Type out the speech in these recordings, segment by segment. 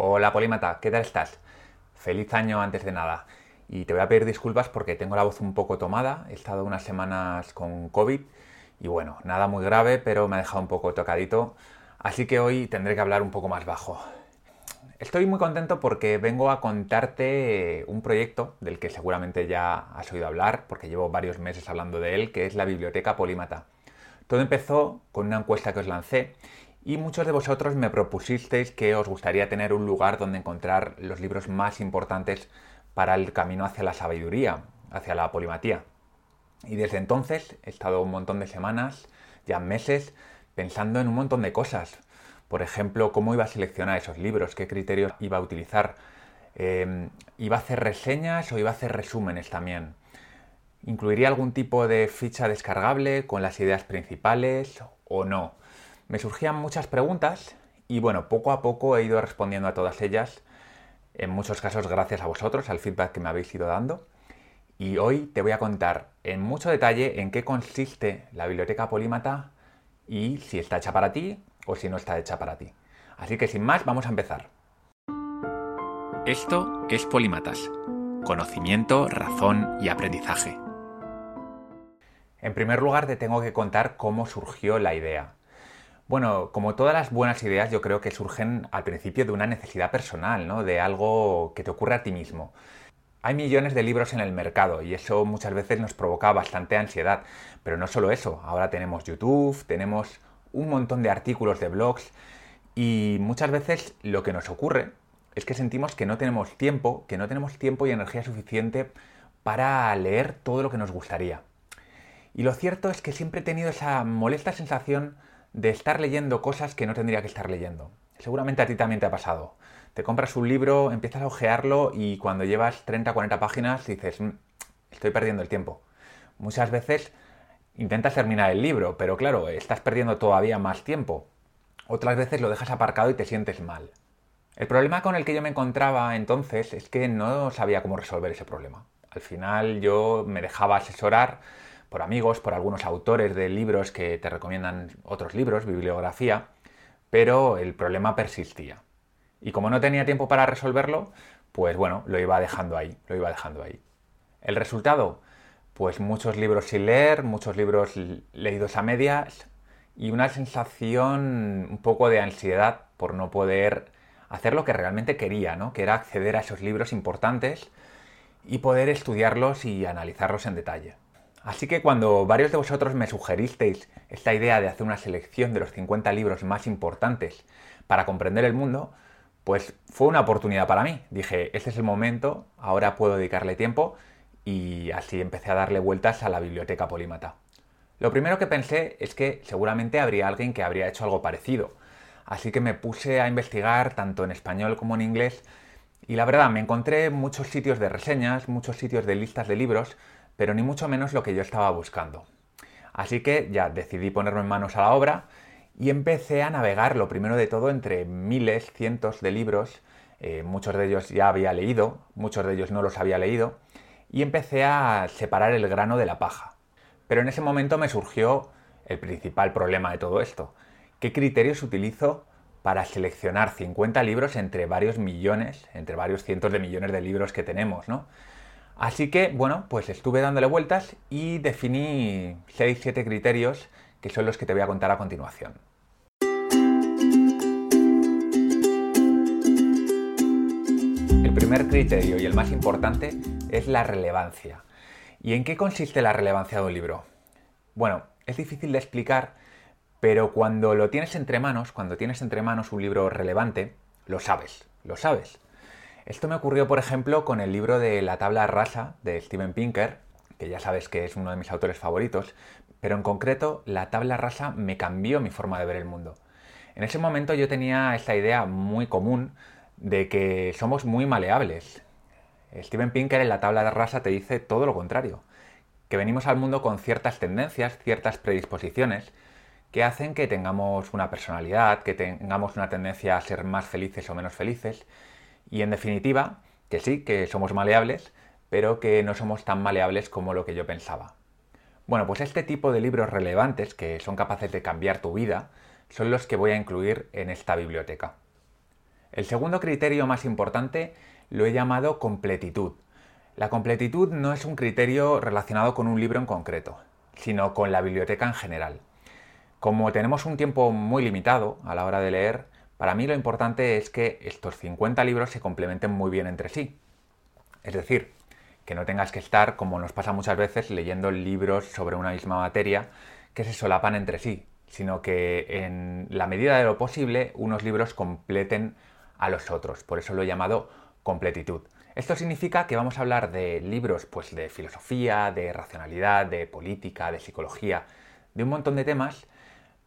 Hola Polímata, ¿qué tal estás? Feliz año antes de nada. Y te voy a pedir disculpas porque tengo la voz un poco tomada, he estado unas semanas con COVID y bueno, nada muy grave, pero me ha dejado un poco tocadito, así que hoy tendré que hablar un poco más bajo. Estoy muy contento porque vengo a contarte un proyecto del que seguramente ya has oído hablar, porque llevo varios meses hablando de él, que es la Biblioteca Polímata. Todo empezó con una encuesta que os lancé y muchos de vosotros me propusisteis que os gustaría tener un lugar donde encontrar los libros más importantes para el camino hacia la sabiduría, hacia la polimatía. Y desde entonces he estado un montón de semanas, ya meses, pensando en un montón de cosas. Por ejemplo, cómo iba a seleccionar esos libros, qué criterios iba a utilizar. Em, ¿Iba a hacer reseñas o iba a hacer resúmenes también? ¿Incluiría algún tipo de ficha descargable con las ideas principales o no? Me surgían muchas preguntas y bueno, poco a poco he ido respondiendo a todas ellas, en muchos casos gracias a vosotros, al feedback que me habéis ido dando. Y hoy te voy a contar en mucho detalle en qué consiste la biblioteca polímata y si está hecha para ti o si no está hecha para ti. Así que sin más, vamos a empezar. Esto es Polímatas. Conocimiento, razón y aprendizaje. En primer lugar, te tengo que contar cómo surgió la idea. Bueno, como todas las buenas ideas, yo creo que surgen al principio de una necesidad personal, ¿no? De algo que te ocurre a ti mismo. Hay millones de libros en el mercado y eso muchas veces nos provoca bastante ansiedad. Pero no solo eso, ahora tenemos YouTube, tenemos un montón de artículos de blogs y muchas veces lo que nos ocurre es que sentimos que no tenemos tiempo, que no tenemos tiempo y energía suficiente para leer todo lo que nos gustaría. Y lo cierto es que siempre he tenido esa molesta sensación de estar leyendo cosas que no tendría que estar leyendo. Seguramente a ti también te ha pasado. Te compras un libro, empiezas a ojearlo y cuando llevas 30 o 40 páginas dices, mm, estoy perdiendo el tiempo. Muchas veces intentas terminar el libro, pero claro, estás perdiendo todavía más tiempo. Otras veces lo dejas aparcado y te sientes mal. El problema con el que yo me encontraba entonces es que no sabía cómo resolver ese problema. Al final yo me dejaba asesorar por amigos, por algunos autores de libros que te recomiendan otros libros, bibliografía, pero el problema persistía. Y como no tenía tiempo para resolverlo, pues bueno, lo iba dejando ahí, lo iba dejando ahí. El resultado, pues muchos libros sin leer, muchos libros leídos a medias y una sensación un poco de ansiedad por no poder hacer lo que realmente quería, ¿no? que era acceder a esos libros importantes y poder estudiarlos y analizarlos en detalle. Así que cuando varios de vosotros me sugeristeis esta idea de hacer una selección de los 50 libros más importantes para comprender el mundo, pues fue una oportunidad para mí. Dije, este es el momento, ahora puedo dedicarle tiempo y así empecé a darle vueltas a la biblioteca polímata. Lo primero que pensé es que seguramente habría alguien que habría hecho algo parecido, así que me puse a investigar tanto en español como en inglés y la verdad me encontré muchos sitios de reseñas, muchos sitios de listas de libros, pero ni mucho menos lo que yo estaba buscando. Así que ya decidí ponerme en manos a la obra y empecé a navegar lo primero de todo entre miles, cientos de libros, eh, muchos de ellos ya había leído, muchos de ellos no los había leído, y empecé a separar el grano de la paja. Pero en ese momento me surgió el principal problema de todo esto. ¿Qué criterios utilizo para seleccionar 50 libros entre varios millones, entre varios cientos de millones de libros que tenemos, ¿no? Así que, bueno, pues estuve dándole vueltas y definí 6-7 criterios que son los que te voy a contar a continuación. El primer criterio y el más importante es la relevancia. ¿Y en qué consiste la relevancia de un libro? Bueno, es difícil de explicar, pero cuando lo tienes entre manos, cuando tienes entre manos un libro relevante, lo sabes, lo sabes. Esto me ocurrió, por ejemplo, con el libro de La tabla rasa de Steven Pinker, que ya sabes que es uno de mis autores favoritos, pero en concreto La tabla rasa me cambió mi forma de ver el mundo. En ese momento yo tenía esta idea muy común de que somos muy maleables. Steven Pinker en La tabla rasa te dice todo lo contrario, que venimos al mundo con ciertas tendencias, ciertas predisposiciones, que hacen que tengamos una personalidad, que tengamos una tendencia a ser más felices o menos felices, y en definitiva, que sí, que somos maleables, pero que no somos tan maleables como lo que yo pensaba. Bueno, pues este tipo de libros relevantes que son capaces de cambiar tu vida son los que voy a incluir en esta biblioteca. El segundo criterio más importante lo he llamado completitud. La completitud no es un criterio relacionado con un libro en concreto, sino con la biblioteca en general. Como tenemos un tiempo muy limitado a la hora de leer, para mí lo importante es que estos 50 libros se complementen muy bien entre sí. Es decir, que no tengas que estar, como nos pasa muchas veces, leyendo libros sobre una misma materia que se solapan entre sí, sino que en la medida de lo posible unos libros completen a los otros. Por eso lo he llamado completitud. Esto significa que vamos a hablar de libros pues, de filosofía, de racionalidad, de política, de psicología, de un montón de temas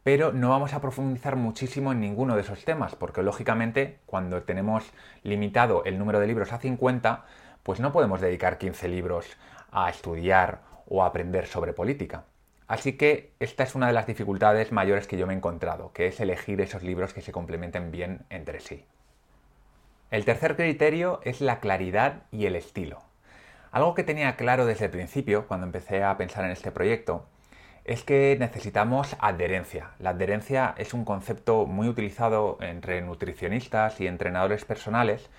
pero no vamos a profundizar muchísimo en ninguno de esos temas, porque lógicamente cuando tenemos limitado el número de libros a 50, pues no podemos dedicar 15 libros a estudiar o a aprender sobre política. Así que esta es una de las dificultades mayores que yo me he encontrado, que es elegir esos libros que se complementen bien entre sí. El tercer criterio es la claridad y el estilo. Algo que tenía claro desde el principio, cuando empecé a pensar en este proyecto, es que necesitamos adherencia. La adherencia es un concepto muy utilizado entre nutricionistas y entrenadores personales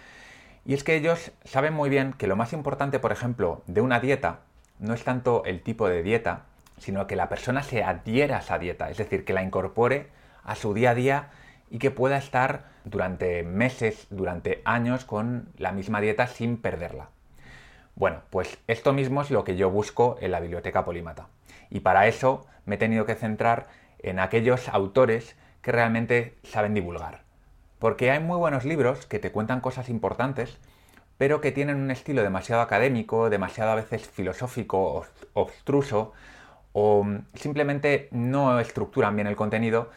y es que ellos saben muy bien que lo más importante, por ejemplo, de una dieta no es tanto el tipo de dieta, sino que la persona se adhiera a esa dieta, es decir, que la incorpore a su día a día y que pueda estar durante meses, durante años con la misma dieta sin perderla. Bueno, pues esto mismo es lo que yo busco en la biblioteca polímata. Y para eso me he tenido que centrar en aquellos autores que realmente saben divulgar. Porque hay muy buenos libros que te cuentan cosas importantes, pero que tienen un estilo demasiado académico, demasiado a veces filosófico, obstruso, o simplemente no estructuran bien el contenido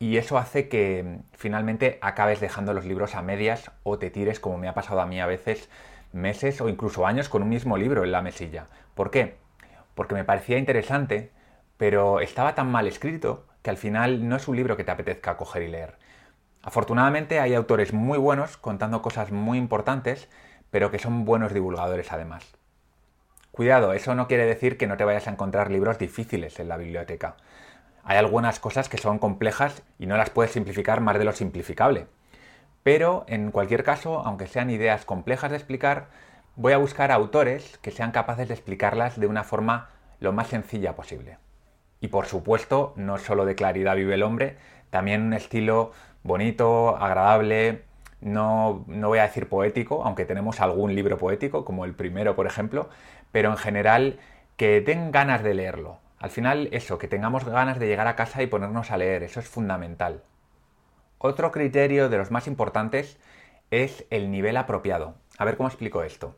y eso hace que finalmente acabes dejando los libros a medias o te tires, como me ha pasado a mí a veces, meses o incluso años con un mismo libro en la mesilla. ¿Por qué? Porque me parecía interesante, pero estaba tan mal escrito que al final no es un libro que te apetezca coger y leer. Afortunadamente hay autores muy buenos contando cosas muy importantes, pero que son buenos divulgadores además. Cuidado, eso no quiere decir que no te vayas a encontrar libros difíciles en la biblioteca. Hay algunas cosas que son complejas y no las puedes simplificar más de lo simplificable. Pero en cualquier caso, aunque sean ideas complejas de explicar, voy a buscar autores que sean capaces de explicarlas de una forma lo más sencilla posible. Y por supuesto, no solo de claridad vive el hombre, también un estilo bonito, agradable, no, no, voy a decir poético, aunque tenemos algún libro poético, como el primero, por ejemplo, pero en general que den ganas de leerlo. Al final, eso, que tengamos ganas de llegar a casa y ponernos a leer, eso es fundamental. Otro criterio de los más importantes es el nivel apropiado. A ver cómo explico esto.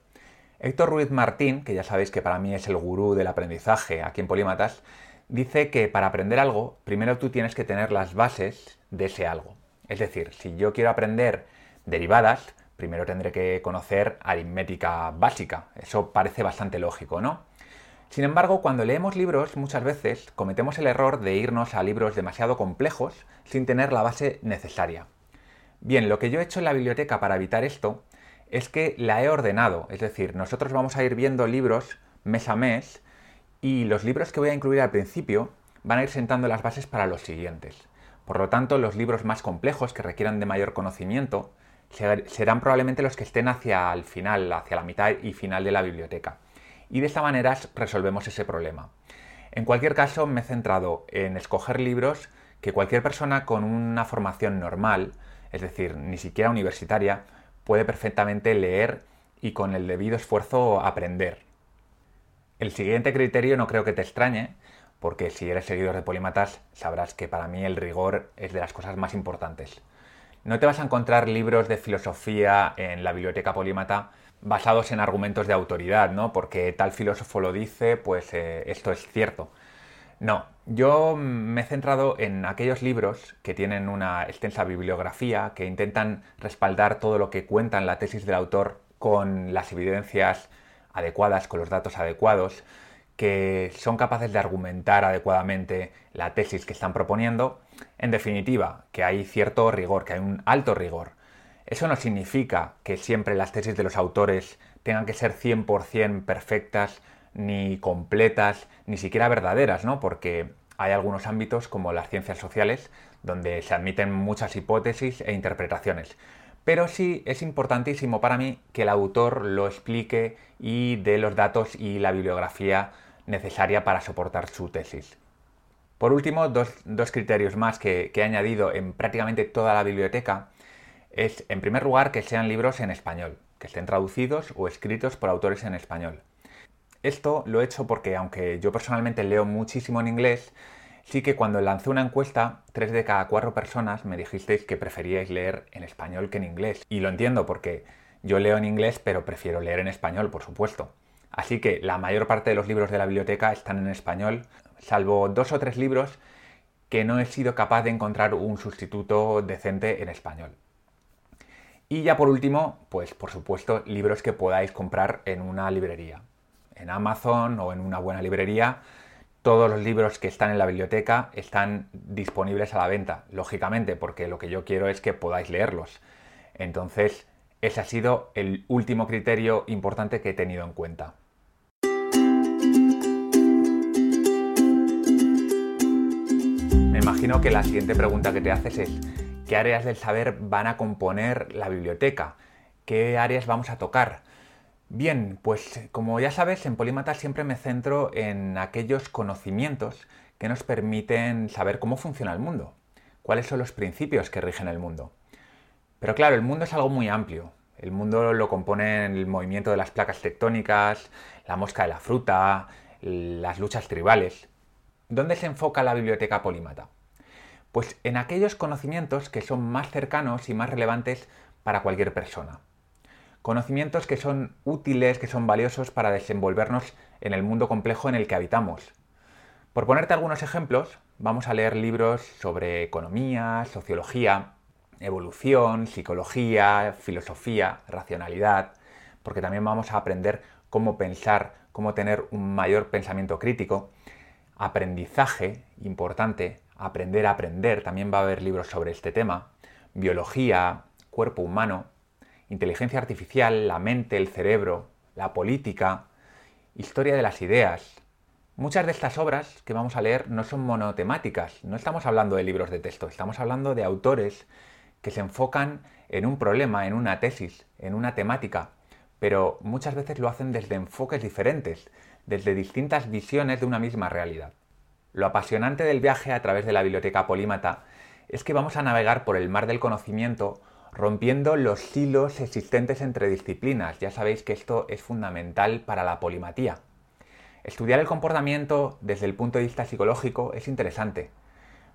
Héctor Ruiz Martín, que ya sabéis que para mí es el gurú del aprendizaje aquí en Polímatas, dice que para aprender algo, primero tú tienes que tener las bases de ese algo. Es decir, si yo quiero aprender derivadas, primero tendré que conocer aritmética básica. Eso parece bastante lógico, ¿no? Sin embargo, cuando leemos libros, muchas veces cometemos el error de irnos a libros demasiado complejos sin tener la base necesaria. Bien, lo que yo he hecho en la biblioteca para evitar esto es que la he ordenado, es decir, nosotros vamos a ir viendo libros mes a mes y los libros que voy a incluir al principio van a ir sentando las bases para los siguientes. Por lo tanto, los libros más complejos que requieran de mayor conocimiento serán probablemente los que estén hacia el final, hacia la mitad y final de la biblioteca. Y de esta manera resolvemos ese problema. En cualquier caso, me he centrado en escoger libros que cualquier persona con una formación normal, es decir, ni siquiera universitaria, puede perfectamente leer y con el debido esfuerzo aprender. El siguiente criterio no creo que te extrañe, porque si eres seguidor de Polímatas sabrás que para mí el rigor es de las cosas más importantes. No te vas a encontrar libros de filosofía en la biblioteca polímata basados en argumentos de autoridad, ¿no? Porque tal filósofo lo dice, pues eh, esto es cierto. No, yo me he centrado en aquellos libros que tienen una extensa bibliografía, que intentan respaldar todo lo que cuenta en la tesis del autor con las evidencias adecuadas, con los datos adecuados, que son capaces de argumentar adecuadamente la tesis que están proponiendo. En definitiva, que hay cierto rigor, que hay un alto rigor. Eso no significa que siempre las tesis de los autores tengan que ser 100% perfectas ni completas, ni siquiera verdaderas, ¿no? Porque hay algunos ámbitos como las ciencias sociales donde se admiten muchas hipótesis e interpretaciones. pero sí es importantísimo para mí que el autor lo explique y dé los datos y la bibliografía necesaria para soportar su tesis. Por último, dos, criterios más que, que he añadido en prácticamente toda la biblioteca es, en primer lugar, que sean libros en español, que estén traducidos o escritos por autores en español. Esto lo he hecho porque, aunque yo personalmente leo muchísimo en inglés, sí que cuando lancé una encuesta, tres de cada cuatro personas me dijisteis que preferíais leer en español que en inglés. Y lo entiendo porque yo leo en inglés, pero prefiero leer en español, por supuesto. Así que la mayor parte de los libros de la biblioteca están en español, salvo dos o tres libros que no he sido capaz de encontrar un sustituto decente en español. Y ya por último, pues por supuesto, libros que podáis comprar en una librería. En Amazon o en una buena librería, todos los libros que están en la biblioteca están disponibles a la venta, lógicamente, porque lo que yo quiero es que podáis leerlos. Entonces, ese ha sido el último criterio importante que he tenido en cuenta. Me imagino que la siguiente pregunta que te haces es, qué áreas del saber van a componer la biblioteca, qué áreas vamos a tocar. Bien, pues como ya sabes, en Polímata siempre me centro en aquellos conocimientos que nos permiten saber cómo funciona el mundo, cuáles son los principios que rigen el mundo. Pero claro, el mundo es algo muy amplio. El mundo lo componen el movimiento de las placas tectónicas, la mosca de la fruta, las luchas tribales. ¿Dónde se enfoca la biblioteca polímata? Pues en aquellos conocimientos que son más cercanos y más relevantes para cualquier persona. Conocimientos que son útiles, que son valiosos para desenvolvernos en el mundo complejo en el que habitamos. Por ponerte algunos ejemplos, vamos a leer libros sobre economía, sociología, evolución, psicología, filosofía, racionalidad, porque también vamos a aprender cómo pensar, cómo tener un mayor pensamiento crítico, aprendizaje, importante, aprender a aprender, también va a haber libros sobre este tema, biología, cuerpo humano, inteligencia artificial, la mente, el cerebro, la política, historia de las ideas. Muchas de estas obras que vamos a leer no son monotemáticas, no estamos hablando de libros de texto, estamos hablando de autores que se enfocan en un problema, en una tesis, en una temática, pero muchas veces lo hacen desde enfoques diferentes, desde distintas visiones de una misma realidad. Lo apasionante del viaje a través de la biblioteca polímata es que vamos a navegar por el mar del conocimiento rompiendo los hilos existentes entre disciplinas. Ya sabéis que esto es fundamental para la polimatía. Estudiar el comportamiento desde el punto de vista psicológico es interesante,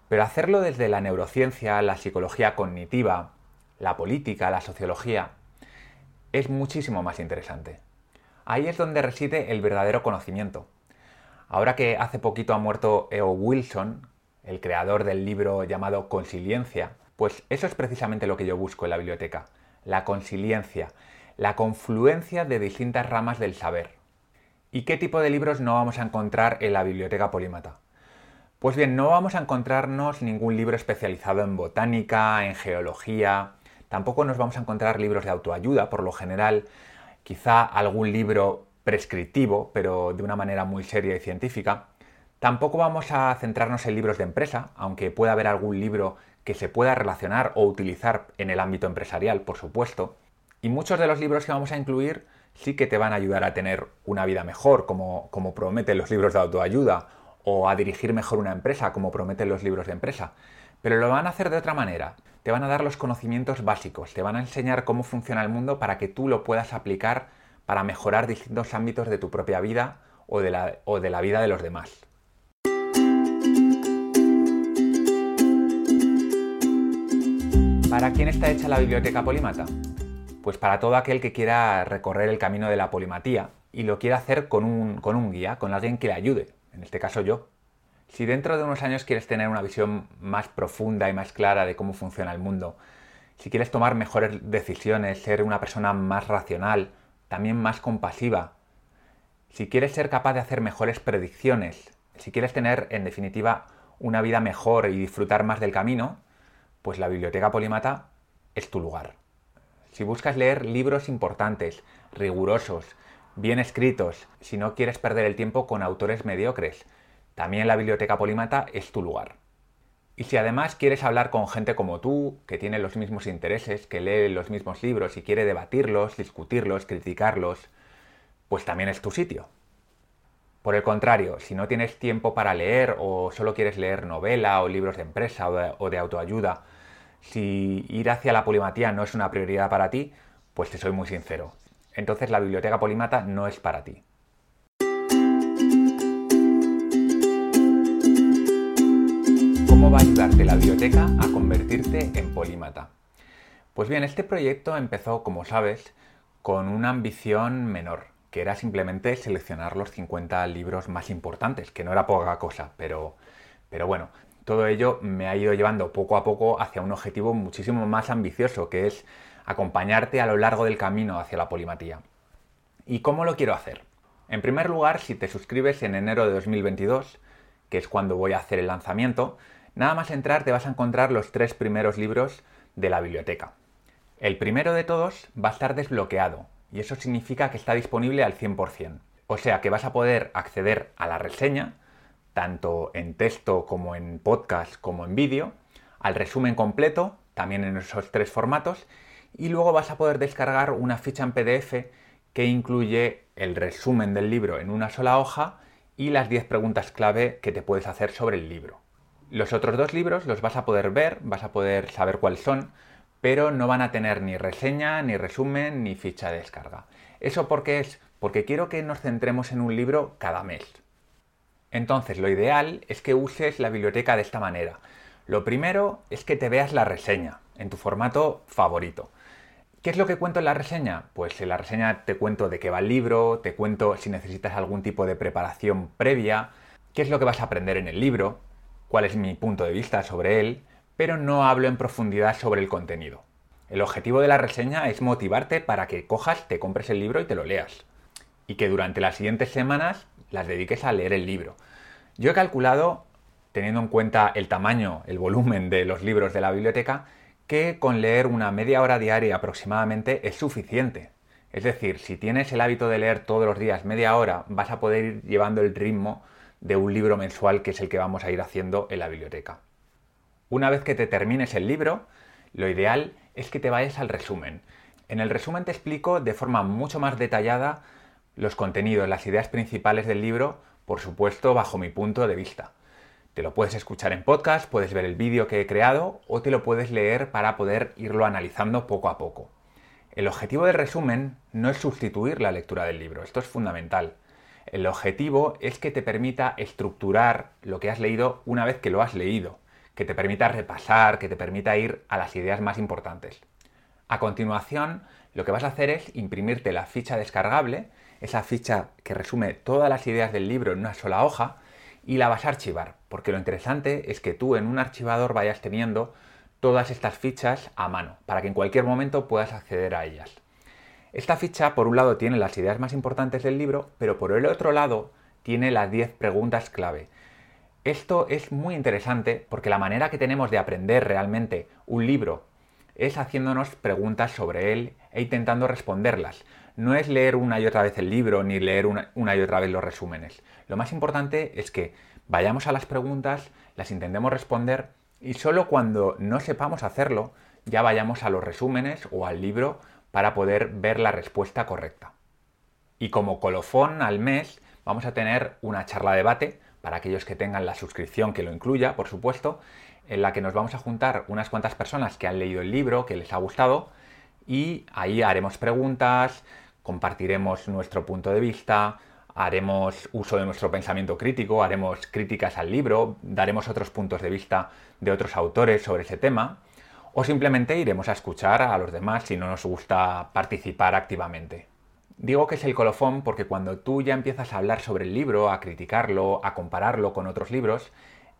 pero hacerlo desde la neurociencia, la psicología cognitiva, la política, la sociología, es muchísimo más interesante. Ahí es donde reside el verdadero conocimiento. Ahora que hace poquito ha muerto E.O. Wilson, el creador del libro llamado Consiliencia, pues eso es precisamente lo que yo busco en la biblioteca, la consiliencia, la confluencia de distintas ramas del saber. ¿Y qué tipo de libros no vamos a encontrar en la biblioteca polímata? Pues bien, no vamos a encontrarnos ningún libro especializado en botánica, en geología, tampoco nos vamos a encontrar libros de autoayuda, por lo general, quizá algún libro prescriptivo, pero de una manera muy seria y científica. Tampoco vamos a centrarnos en libros de empresa, aunque pueda haber algún libro que se pueda relacionar o utilizar en el ámbito empresarial, por supuesto. Y muchos de los libros que vamos a incluir sí que te van a ayudar a tener una vida mejor, como, prometen los libros de autoayuda, o a dirigir mejor una empresa, como prometen los libros de empresa. Pero lo van a hacer de otra manera. Te van a dar los conocimientos básicos, te van a enseñar cómo funciona el mundo para que tú lo puedas aplicar para mejorar distintos ámbitos de tu propia vida o de la vida de los demás. ¿Para quién está hecha la biblioteca polímata? Pues para todo aquel que quiera recorrer el camino de la polimatía y lo quiera hacer con un, con un guía, con alguien que le ayude, en este caso yo. Si dentro de unos años quieres tener una visión más profunda y más clara de cómo funciona el mundo, si quieres tomar mejores decisiones, ser una persona más racional, también más compasiva. Si quieres ser capaz de hacer mejores predicciones, si quieres tener, en definitiva, una vida mejor y disfrutar más del camino, pues la Biblioteca Polimata es tu lugar. Si buscas leer libros importantes, rigurosos, bien escritos, si no quieres perder el tiempo con autores mediocres, también la Biblioteca Polimata es tu lugar. Y si además quieres hablar con gente como tú, que tiene los mismos intereses, que lee los mismos libros y quiere debatirlos, discutirlos, criticarlos, pues también es tu sitio. Por el contrario, si no tienes tiempo para leer o solo quieres leer novela o libros de empresa o de, autoayuda, si ir hacia la polimatía no es una prioridad para ti, pues te soy muy sincero. Entonces la biblioteca polímata no es para ti. ¿Cómo va a ayudarte la biblioteca a convertirte en polímata? Pues bien, este proyecto empezó, como sabes, con una ambición menor, que era simplemente seleccionar los 50 libros más importantes, que no era poca cosa, pero, pero bueno, todo ello me ha ido llevando poco a poco hacia un objetivo muchísimo más ambicioso, que es acompañarte a lo largo del camino hacia la polimatía. ¿Y cómo lo quiero hacer? En primer lugar, si te suscribes en enero de 2022, que es cuando voy a hacer el lanzamiento, Nada más entrar te vas a encontrar los tres primeros libros de la biblioteca. El primero de todos va a estar desbloqueado y eso significa que está disponible al 100%. O sea que vas a poder acceder a la reseña, tanto en texto como en podcast como en vídeo, al resumen completo, también en esos tres formatos, y luego vas a poder descargar una ficha en PDF que incluye el resumen del libro en una sola hoja y las 10 preguntas clave que te puedes hacer sobre el libro. Los otros dos libros los vas a poder ver, vas a poder saber cuáles son, pero no van a tener ni reseña, ni resumen, ni ficha de descarga. ¿Eso por qué es? Porque quiero que nos centremos en un libro cada mes. Entonces, lo ideal es que uses la biblioteca de esta manera. Lo primero es que te veas la reseña en tu formato favorito. ¿Qué es lo que cuento en la reseña? Pues en la reseña te cuento de qué va el libro, te cuento si necesitas algún tipo de preparación previa, qué es lo que vas a aprender en el libro, cuál es mi punto de vista sobre él, pero no hablo en profundidad sobre el contenido. El objetivo de la reseña es motivarte para que cojas, te compres el libro y te lo leas. Y que durante las siguientes semanas las dediques a leer el libro. Yo he calculado, teniendo en cuenta el tamaño, el volumen de los libros de la biblioteca, que con leer una media hora diaria aproximadamente es suficiente. Es decir, si tienes el hábito de leer todos los días media hora, vas a poder ir llevando el ritmo de un libro mensual que es el que vamos a ir haciendo en la biblioteca. Una vez que te termines el libro, lo ideal es que te vayas al resumen. En el resumen te explico de forma mucho más detallada los contenidos, las ideas principales del libro, por supuesto bajo mi punto de vista. Te lo puedes escuchar en podcast, puedes ver el vídeo que he creado o te lo puedes leer para poder irlo analizando poco a poco. El objetivo del resumen no es sustituir la lectura del libro, esto es fundamental. El objetivo es que te permita estructurar lo que has leído una vez que lo has leído, que te permita repasar, que te permita ir a las ideas más importantes. A continuación, lo que vas a hacer es imprimirte la ficha descargable, esa ficha que resume todas las ideas del libro en una sola hoja, y la vas a archivar, porque lo interesante es que tú en un archivador vayas teniendo todas estas fichas a mano, para que en cualquier momento puedas acceder a ellas. Esta ficha, por un lado, tiene las ideas más importantes del libro, pero por el otro lado, tiene las 10 preguntas clave. Esto es muy interesante porque la manera que tenemos de aprender realmente un libro es haciéndonos preguntas sobre él e intentando responderlas. No es leer una y otra vez el libro ni leer una, y otra vez los resúmenes. Lo más importante es que vayamos a las preguntas, las intentemos responder y solo cuando no sepamos hacerlo ya vayamos a los resúmenes o al libro para poder ver la respuesta correcta. Y como colofón al mes vamos a tener una charla debate para aquellos que tengan la suscripción que lo incluya, por supuesto, en la que nos vamos a juntar unas cuantas personas que han leído el libro, que les ha gustado, y ahí haremos preguntas, compartiremos nuestro punto de vista, haremos uso de nuestro pensamiento crítico, haremos críticas al libro, daremos otros puntos de vista de otros autores sobre ese tema o simplemente iremos a escuchar a los demás si no nos gusta participar activamente. Digo que es el colofón porque cuando tú ya empiezas a hablar sobre el libro, a criticarlo, a compararlo con otros libros,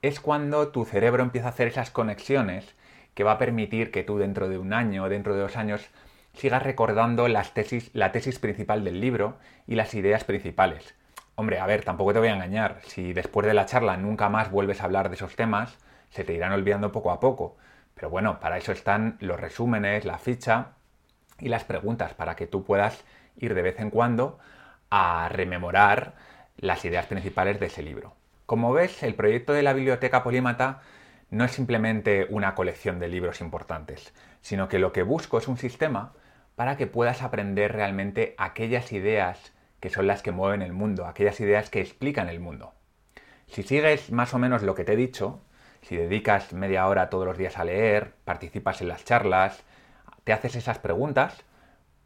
es cuando tu cerebro empieza a hacer esas conexiones que va a permitir que tú dentro de un año dentro de dos años sigas recordando las tesis, la tesis principal del libro y las ideas principales. Hombre, a ver, tampoco te voy a engañar, si después de la charla nunca más vuelves a hablar de esos temas, se te irán olvidando poco a poco. Pero bueno, para eso están los resúmenes, la ficha y las preguntas, para que tú puedas ir de vez en cuando a rememorar las ideas principales de ese libro. Como ves, el proyecto de la biblioteca polímata no es simplemente una colección de libros importantes, sino que lo que busco es un sistema para que puedas aprender realmente aquellas ideas que son las que mueven el mundo, aquellas ideas que explican el mundo. Si sigues más o menos lo que te he dicho, si dedicas media hora todos los días a leer, participas en las charlas, te haces esas preguntas,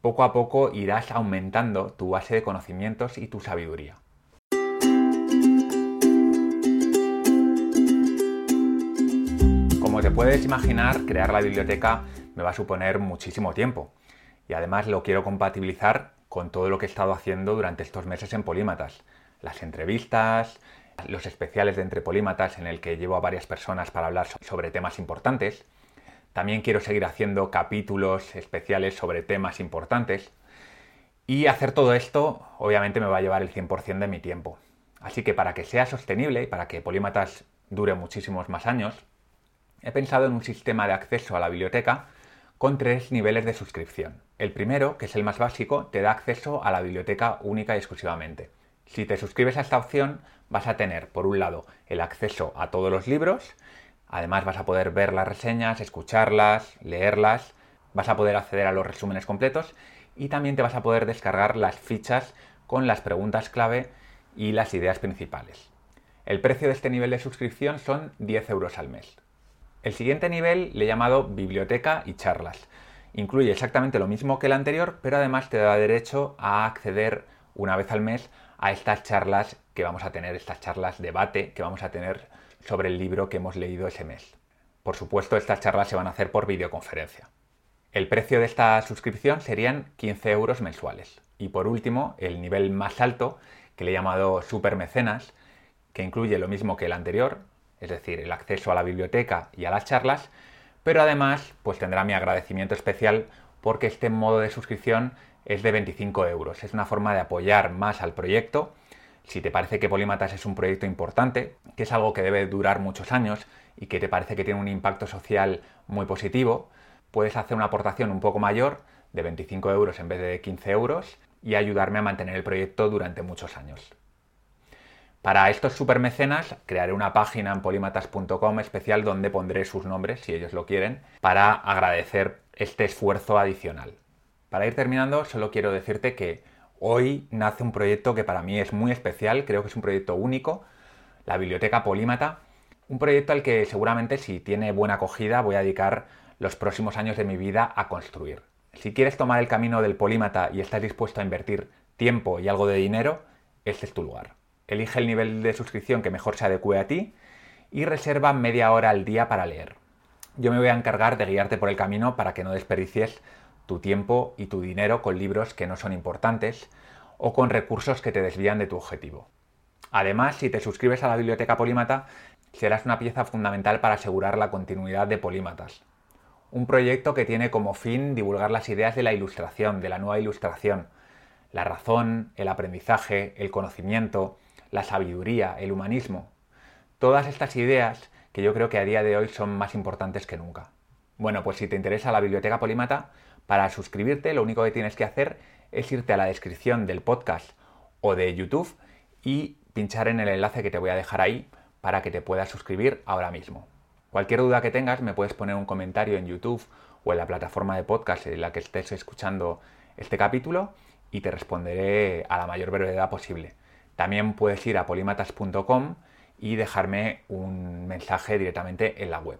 poco a poco irás aumentando tu base de conocimientos y tu sabiduría. Como te puedes imaginar, crear la biblioteca me va a suponer muchísimo tiempo y además lo quiero compatibilizar con todo lo que he estado haciendo durante estos meses en Polímatas. Las entrevistas, los especiales de Entre Polímatas en el que llevo a varias personas para hablar sobre temas importantes. También quiero seguir haciendo capítulos especiales sobre temas importantes. Y hacer todo esto obviamente me va a llevar el 100% de mi tiempo. Así que para que sea sostenible y para que Polímatas dure muchísimos más años, he pensado en un sistema de acceso a la biblioteca con tres niveles de suscripción. El primero, que es el más básico, te da acceso a la biblioteca única y exclusivamente. Si te suscribes a esta opción, vas a tener, por un lado, el acceso a todos los libros, además vas a poder ver las reseñas, escucharlas, leerlas, vas a poder acceder a los resúmenes completos y también te vas a poder descargar las fichas con las preguntas clave y las ideas principales. El precio de este nivel de suscripción son 10 euros al mes. El siguiente nivel le he llamado biblioteca y charlas. Incluye exactamente lo mismo que el anterior, pero además te da derecho a acceder una vez al mes a estas charlas que vamos a tener, estas charlas debate que vamos a tener sobre el libro que hemos leído ese mes. Por supuesto, estas charlas se van a hacer por videoconferencia. El precio de esta suscripción serían 15 euros mensuales. Y por último, el nivel más alto, que le he llamado super mecenas, que incluye lo mismo que el anterior, es decir, el acceso a la biblioteca y a las charlas, pero además pues tendrá mi agradecimiento especial porque este modo de suscripción es de 25 euros. Es una forma de apoyar más al proyecto. Si te parece que Polímatas es un proyecto importante, que es algo que debe durar muchos años y que te parece que tiene un impacto social muy positivo, puedes hacer una aportación un poco mayor de 25 euros en vez de 15 euros y ayudarme a mantener el proyecto durante muchos años. Para estos supermecenas crearé una página en polimatas.com especial donde pondré sus nombres, si ellos lo quieren, para agradecer este esfuerzo adicional. Para ir terminando, solo quiero decirte que hoy nace un proyecto que para mí es muy especial, creo que es un proyecto único, la Biblioteca Polímata, un proyecto al que seguramente si tiene buena acogida voy a dedicar los próximos años de mi vida a construir. Si quieres tomar el camino del polímata y estás dispuesto a invertir tiempo y algo de dinero, este es tu lugar. Elige el nivel de suscripción que mejor se adecue a ti y reserva media hora al día para leer. Yo me voy a encargar de guiarte por el camino para que no desperdicies tu tiempo y tu dinero con libros que no son importantes o con recursos que te desvían de tu objetivo. Además, si te suscribes a la Biblioteca Polímata, serás una pieza fundamental para asegurar la continuidad de Polímatas. Un proyecto que tiene como fin divulgar las ideas de la ilustración, de la nueva ilustración, la razón, el aprendizaje, el conocimiento, la sabiduría, el humanismo. Todas estas ideas que yo creo que a día de hoy son más importantes que nunca. Bueno, pues si te interesa la Biblioteca Polímata, para suscribirte lo único que tienes que hacer es irte a la descripción del podcast o de YouTube y pinchar en el enlace que te voy a dejar ahí para que te puedas suscribir ahora mismo. Cualquier duda que tengas me puedes poner un comentario en YouTube o en la plataforma de podcast en la que estés escuchando este capítulo y te responderé a la mayor brevedad posible. También puedes ir a polimatas.com y dejarme un mensaje directamente en la web.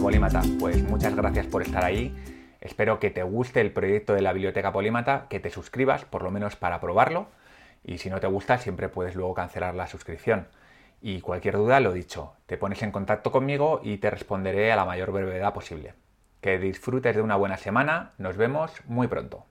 Polímata, pues muchas gracias por estar ahí. Espero que te guste el proyecto de la Biblioteca Polímata, que te suscribas, por lo menos para probarlo. Y si no te gusta, siempre puedes luego cancelar la suscripción. Y cualquier duda, lo dicho, te pones en contacto conmigo y te responderé a la mayor brevedad posible. Que disfrutes de una buena semana, nos vemos muy pronto.